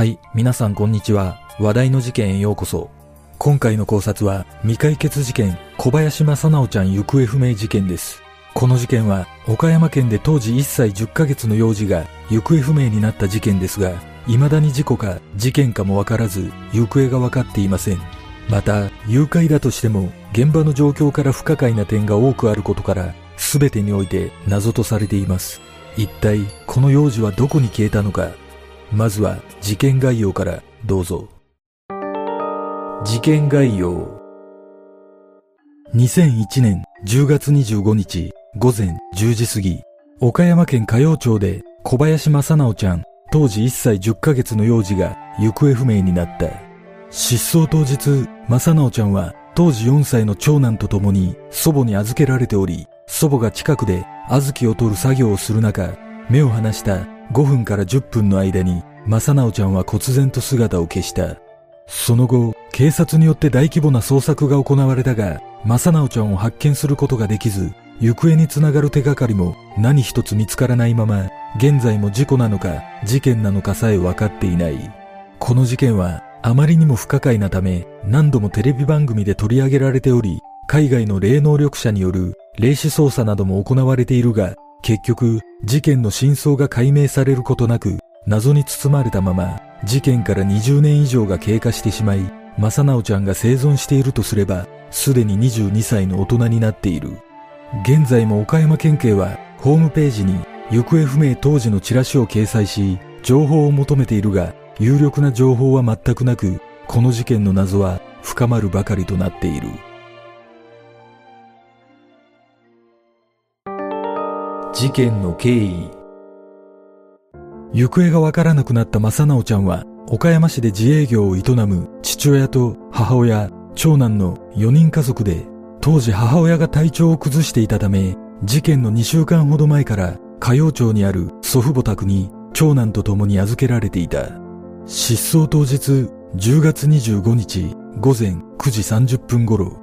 はい、皆さんこんにちは。話題の事件へようこそ。今回の考察は未解決事件小林正直ちゃん行方不明事件です。この事件は岡山県で当時1歳10ヶ月の幼児が行方不明になった事件ですが、未だに事故か事件かもわからず行方がわかっていません。また、誘拐だとしても現場の状況から不可解な点が多くあることから全てにおいて謎とされています。一体この幼児はどこに消えたのかまずは事件概要からどうぞ。事件概要。2001年10月25日午前10時過ぎ、岡山県歌謡町で小林正直ちゃん当時1歳10ヶ月の幼児が行方不明になった。失踪当日、正直ちゃんは当時4歳の長男と共に祖母に預けられており、祖母が近くで小豆を取る作業をする中、目を離した5分から10分の間に、正直ちゃんは忽然と姿を消した。その後、警察によって大規模な捜索が行われたが、正直ちゃんを発見することができず、行方につながる手がかりも何一つ見つからないまま、現在も事故なのか事件なのかさえ分かっていない。この事件はあまりにも不可解なため、何度もテレビ番組で取り上げられており、海外の霊能力者による霊視捜査なども行われているが、結局、事件の真相が解明されることなく、謎に包まれたまま、事件から20年以上が経過してしまい、正直ちゃんが生存しているとすれば、すでに22歳の大人になっている。現在も岡山県警は、ホームページに行方不明当時のチラシを掲載し、情報を求めているが、有力な情報は全くなく、この事件の謎は深まるばかりとなっている。事件の経緯行方がわからなくなった正直ちゃんは岡山市で自営業を営む父親と母親、長男の4人家族で当時母親が体調を崩していたため事件の2週間ほど前から歌謡町にある祖父母宅に長男と共に預けられていた。失踪当日10月25日午前9時30分頃、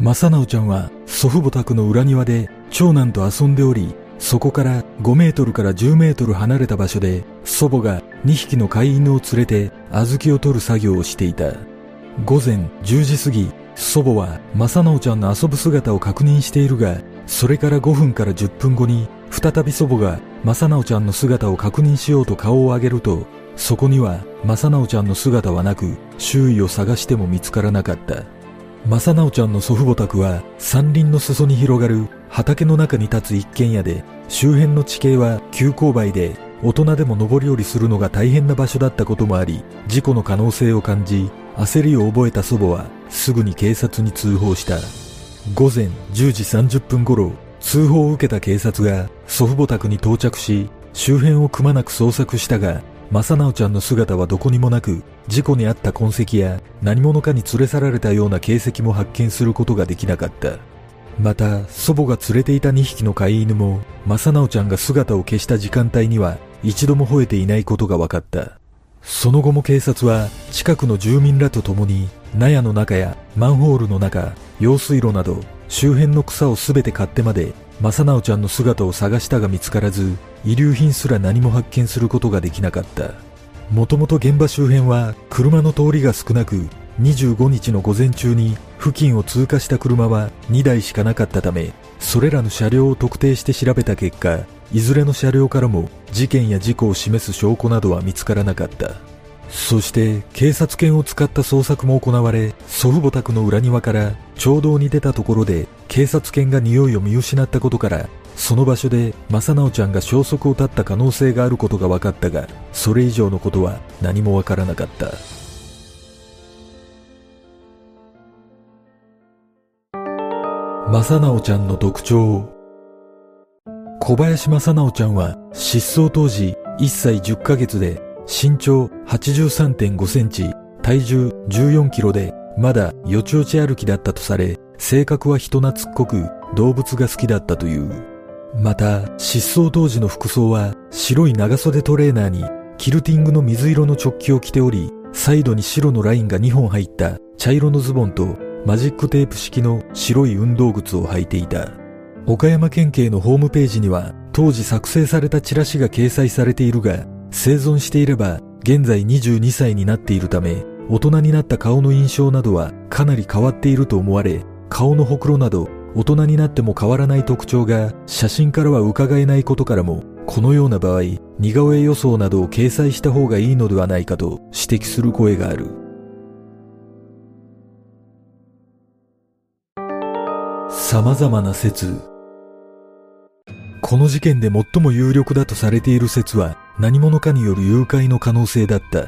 正直ちゃんは祖父母宅の裏庭で長男と遊んでおり、そこから5メートルから10メートル離れた場所で祖母が2匹の飼い犬を連れて小豆を取る作業をしていた。午前10時過ぎ、祖母は正直ちゃんの遊ぶ姿を確認しているが、それから5分から10分後に再び祖母が正直ちゃんの姿を確認しようと顔を上げると、そこには正直ちゃんの姿はなく、周囲を探しても見つからなかった。正直ちゃんの祖父母宅は山林の裾に広がる畑の中に立つ一軒家で、周辺の地形は急勾配で、大人でも上り下りするのが大変な場所だったこともあり、事故の可能性を感じ、焦りを覚えた祖母はすぐに警察に通報した。午前10時30分頃、通報を受けた警察が祖父母宅に到着し、周辺をくまなく捜索したが、正直ちゃんの姿はどこにもなく、事故に遭った痕跡や何者かに連れ去られたような形跡も発見することができなかった。また、祖母が連れていた2匹の飼い犬も、正直ちゃんが姿を消した時間帯には一度も吠えていないことが分かった。その後も警察は近くの住民らと共に納屋の中やマンホールの中、用水路など周辺の草をすべて買ってまで正直ちゃんの姿を探したが見つからず、遺留品すら何も発見することができなかった。もともと現場周辺は車の通りが少なく、25日の午前中に付近を通過した車は2台しかなかったため、それらの車両を特定して調べた結果、いずれの車両からも事件や事故を示す証拠などは見つからなかった。そして警察犬を使った捜索も行われ、祖父母宅の裏庭から町道に出たところで警察犬が匂いを見失ったことから、その場所で正直ちゃんが消息を絶った可能性があることが分かったが、それ以上のことは何も分からなかった。正直ちゃんの特徴小林正直ちゃんは失踪当時1歳10ヶ月で身長83.5センチ、体重14キロでまだよちよち歩きだったとされ、性格は人懐っこく動物が好きだったという。また、失踪当時の服装は白い長袖トレーナーにキルティングの水色の直帰を着ており、サイドに白のラインが2本入った茶色のズボンとマジックテープ式の白い運動靴を履いていた。岡山県警のホームページには当時作成されたチラシが掲載されているが、生存していれば現在22歳になっているため、大人になった顔の印象などはかなり変わっていると思われ、顔のほくろなど大人になっても変わらない特徴が写真からは伺えないことからも、このような場合、似顔絵予想などを掲載した方がいいのではないかと指摘する声がある。様々な説。この事件で最も有力だとされている説は何者かによる誘拐の可能性だった。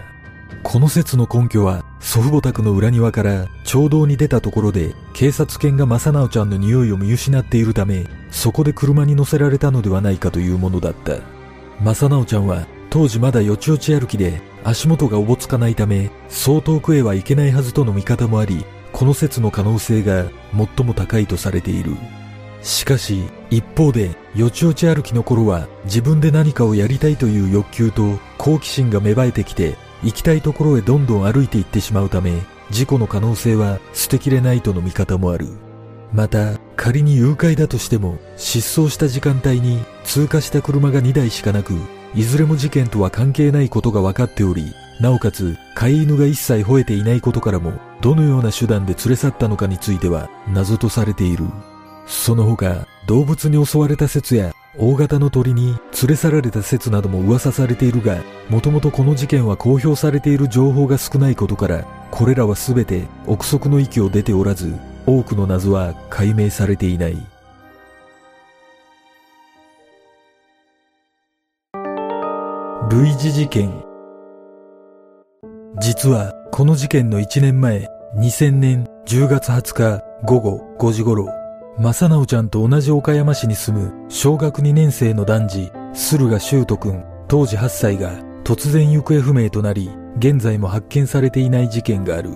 この説の根拠は祖父母宅の裏庭から町道に出たところで警察犬が正直ちゃんの匂いを見失っているためそこで車に乗せられたのではないかというものだった。正直ちゃんは当時まだよちよち歩きで足元がおぼつかないためそう遠くへは行けないはずとの見方もありこの説の可能性が最も高いとされている。しかし、一方で、よちよち歩きの頃は自分で何かをやりたいという欲求と好奇心が芽生えてきて、行きたいところへどんどん歩いていってしまうため、事故の可能性は捨てきれないとの見方もある。また、仮に誘拐だとしても、失踪した時間帯に通過した車が2台しかなく、いずれも事件とは関係ないことが分かっており、なおかつ飼い犬が一切吠えていないことからも、どのような手段で連れ去ったのかについては謎とされている。その他、動物に襲われた説や大型の鳥に連れ去られた説なども噂されているが、もともとこの事件は公表されている情報が少ないことから、これらは全て憶測の域を出ておらず、多くの謎は解明されていない。類似事件実はこの事件の1年前、2000年10月20日午後5時頃、正直ちゃんと同じ岡山市に。住む小学2年生の男児、駿河修斗くん、当時8歳が突然行方不明となり、現在も発見されていない事件がある。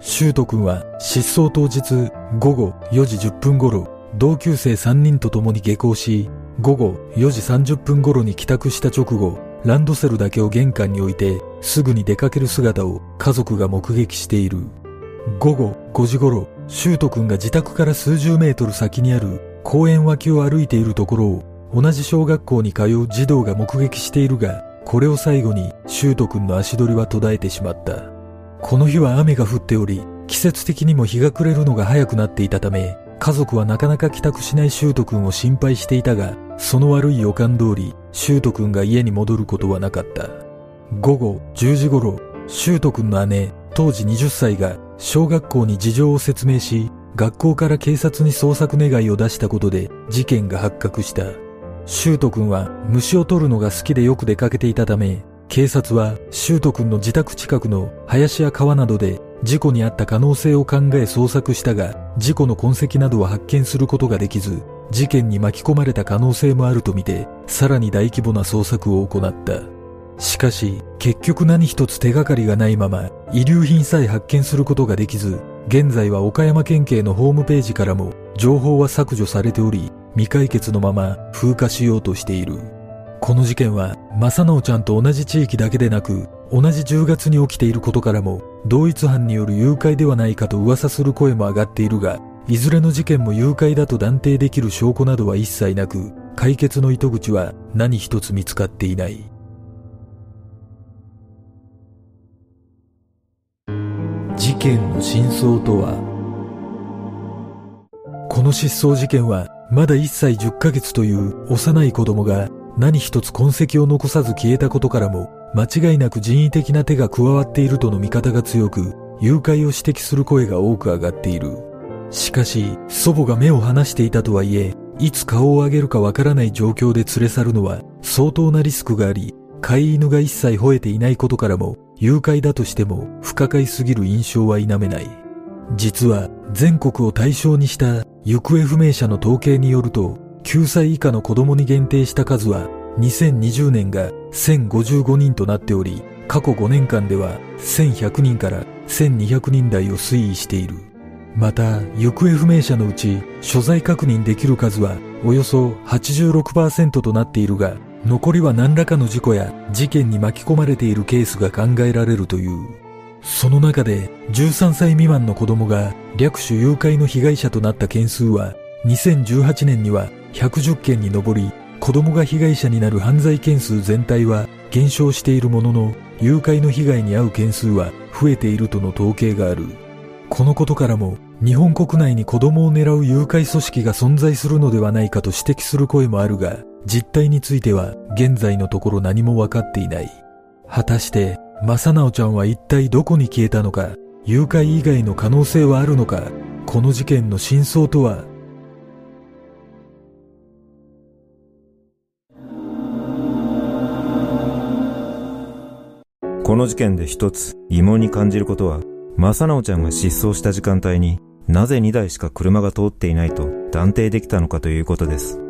修斗くんは失踪当日午後4時10分頃、同級生3人と共に。下校し、午後4時30分頃に。帰宅した直後、ランドセルだけを玄関に。置いてすぐに。出かける姿を家族が目撃している。午後5時頃、シュート君が自宅から数十メートル先にある公園脇を歩いているところを同じ小学校に通う児童が目撃しているが、これを最後にシュート君の足取りは途絶えてしまった。この日は雨が降っており、季節的にも日が暮れるのが早くなっていたため、家族はなかなか帰宅しないシュート君を心配していたが、その悪い予感通り、シュート君が家に戻ることはなかった。午後10時頃、シュート君の姉、当時20歳が小学校に事情を説明し、学校から警察に捜索願いを出したことで事件が発覚した。シュート君は虫を取るのが好きでよく出かけていたため、警察はシュート君の自宅近くの林や川などで事故にあった可能性を考え捜索したが、事故の痕跡などは発見することができず、事件に巻き込まれた可能性もあるとみて、さらに大規模な捜索を行った。しかし、結局何一つ手がかりがないまま、遺留品さえ発見することができず、現在は岡山県警のホームページからも情報は削除されており、未解決のまま風化しようとしている。この事件は、正直ちゃんと同じ地域だけでなく、同じ10月に起きていることからも、同一犯による誘拐ではないかと噂する声も上がっているが、いずれの事件も誘拐だと断定できる証拠などは一切なく、解決の糸口は何一つ見つかっていない。事件の真相とは？この失踪事件はまだ1歳10ヶ月という幼い子供が何一つ痕跡を残さず消えたことからも間違いなく人為的な手が加わっているとの見方が強く誘拐を指摘する声が多く上がっている。しかし祖母が目を離していたとはいえいつ顔を上げるかわからない状況で連れ去るのは相当なリスクがあり飼い犬が一切吠えていないことからも誘拐だとしても不可解すぎる印象は否めない。実は全国を対象にした行方不明者の統計によると9歳以下の子供に限定した数は2020年が1055人となっており過去5年間では1100人から1200人台を推移している。また、行方不明者のうち所在確認できる数はおよそ86%となっているが、残りは何らかの事故や事件に巻き込まれているケースが考えられるという。その中で13歳未満の子供が略取誘拐の被害者となった件数は2018年には110件に上り、子供が被害者になる犯罪件数全体は減少しているものの、誘拐の被害に遭う件数は増えているとの統計がある。このことからも、日本国内に子供を狙う誘拐組織が存在するのではないかと指摘する声もあるが、実態については現在のところ何もわかっていない。果たして、正直ちゃんは一体どこに消えたのか、誘拐以外の可能性はあるのか、この事件の真相とは？この事件で一つ疑問に感じることは、正直ちゃんが失踪した時間帯になぜ2台しか車が通っていないと断定できたのかということです。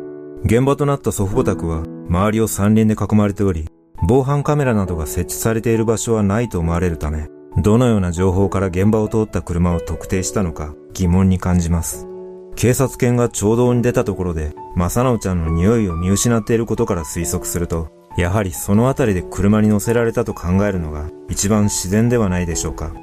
現場となった祖父母宅は周りを山林で囲まれており、防犯カメラなどが設置されている場所はないと思われるため、どのような情報から現場を通った車を特定したのか疑問に感じます。警察犬が町道に出たところで、正直ちゃんの匂いを見失っていることから推測すると、やはりその辺りで車に乗せられたと考えるのが一番自然ではないでしょうか。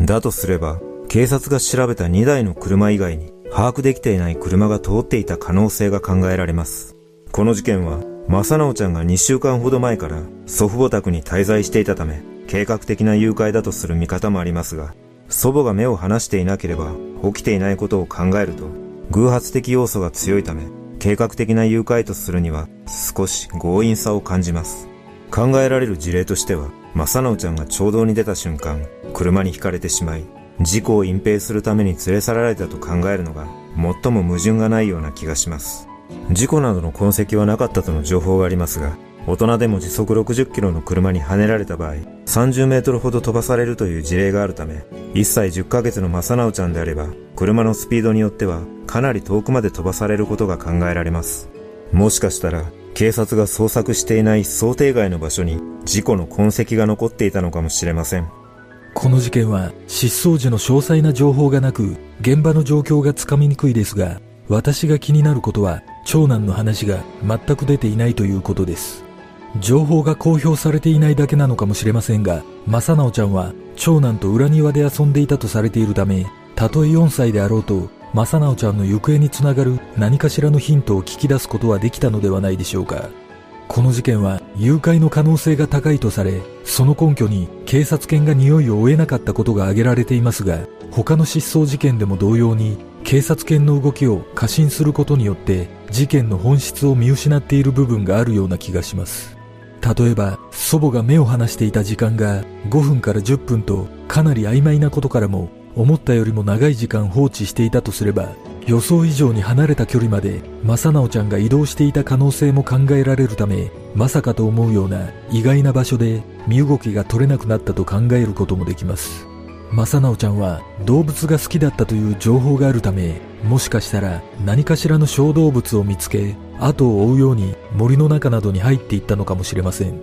だとすれば、警察が調べた2台の車以外に把握できていない車が通っていた可能性が考えられます。この事件は、正直ちゃんが2週間ほど前から祖父母宅に滞在していたため、計画的な誘拐だとする見方もありますが、祖母が目を離していなければ起きていないことを考えると、偶発的要素が強いため、計画的な誘拐とするには少し強引さを感じます。考えられる事例としては、正直ちゃんが町道に出た瞬間、車にひかれてしまい、事故を隠蔽するために連れ去られたと考えるのが最も矛盾がないような気がします。事故などの痕跡はなかったとの情報がありますが、大人でも時速60キロの車にはねられた場合、30メートルほど飛ばされるという事例があるため、1歳10ヶ月の正直ちゃんであれば、車のスピードによってはかなり遠くまで飛ばされることが考えられます。もしかしたら、警察が捜索していない想定外の場所に事故の痕跡が残っていたのかもしれません。この事件は失踪時の詳細な情報がなく、現場の状況がつかみにくいですが、私が気になることは、長男の話が全く出ていないということです。情報が公表されていないだけなのかもしれませんが、正直ちゃんは長男と裏庭で遊んでいたとされているため、たとえ4歳であろうと、正直ちゃんの行方につながる何かしらのヒントを聞き出すことはできたのではないでしょうか。この事件は誘拐の可能性が高いとされ、その根拠に警察犬が匂いを追えなかったことが挙げられていますが、他の失踪事件でも同様に警察犬の動きを過信することによって事件の本質を見失っている部分があるような気がします。例えば、祖母が目を離していた時間が5分から10分とかなり曖昧なことからも思ったよりも長い時間放置していたとすれば、予想以上に離れた距離まで正直ちゃんが移動していた可能性も考えられるため、まさかと思うような意外な場所で身動きが取れなくなったと考えることもできます。正直ちゃんは動物が好きだったという情報があるため、もしかしたら何かしらの小動物を見つけ、後を追うように森の中などに入っていったのかもしれません。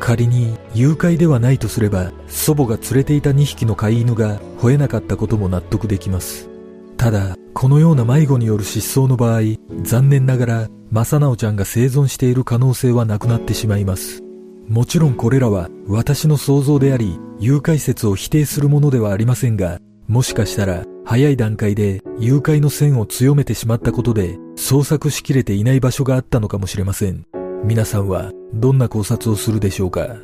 仮に誘拐ではないとすれば、祖母が連れていた2匹の飼い犬が吠えなかったことも納得できます。ただ、このような迷子による失踪の場合、残念ながら、正直ちゃんが生存している可能性はなくなってしまいます。もちろんこれらは私の想像であり、誘拐説を否定するものではありませんが、もしかしたら早い段階で誘拐の線を強めてしまったことで捜索しきれていない場所があったのかもしれません。皆さんはどんな考察をするでしょうか？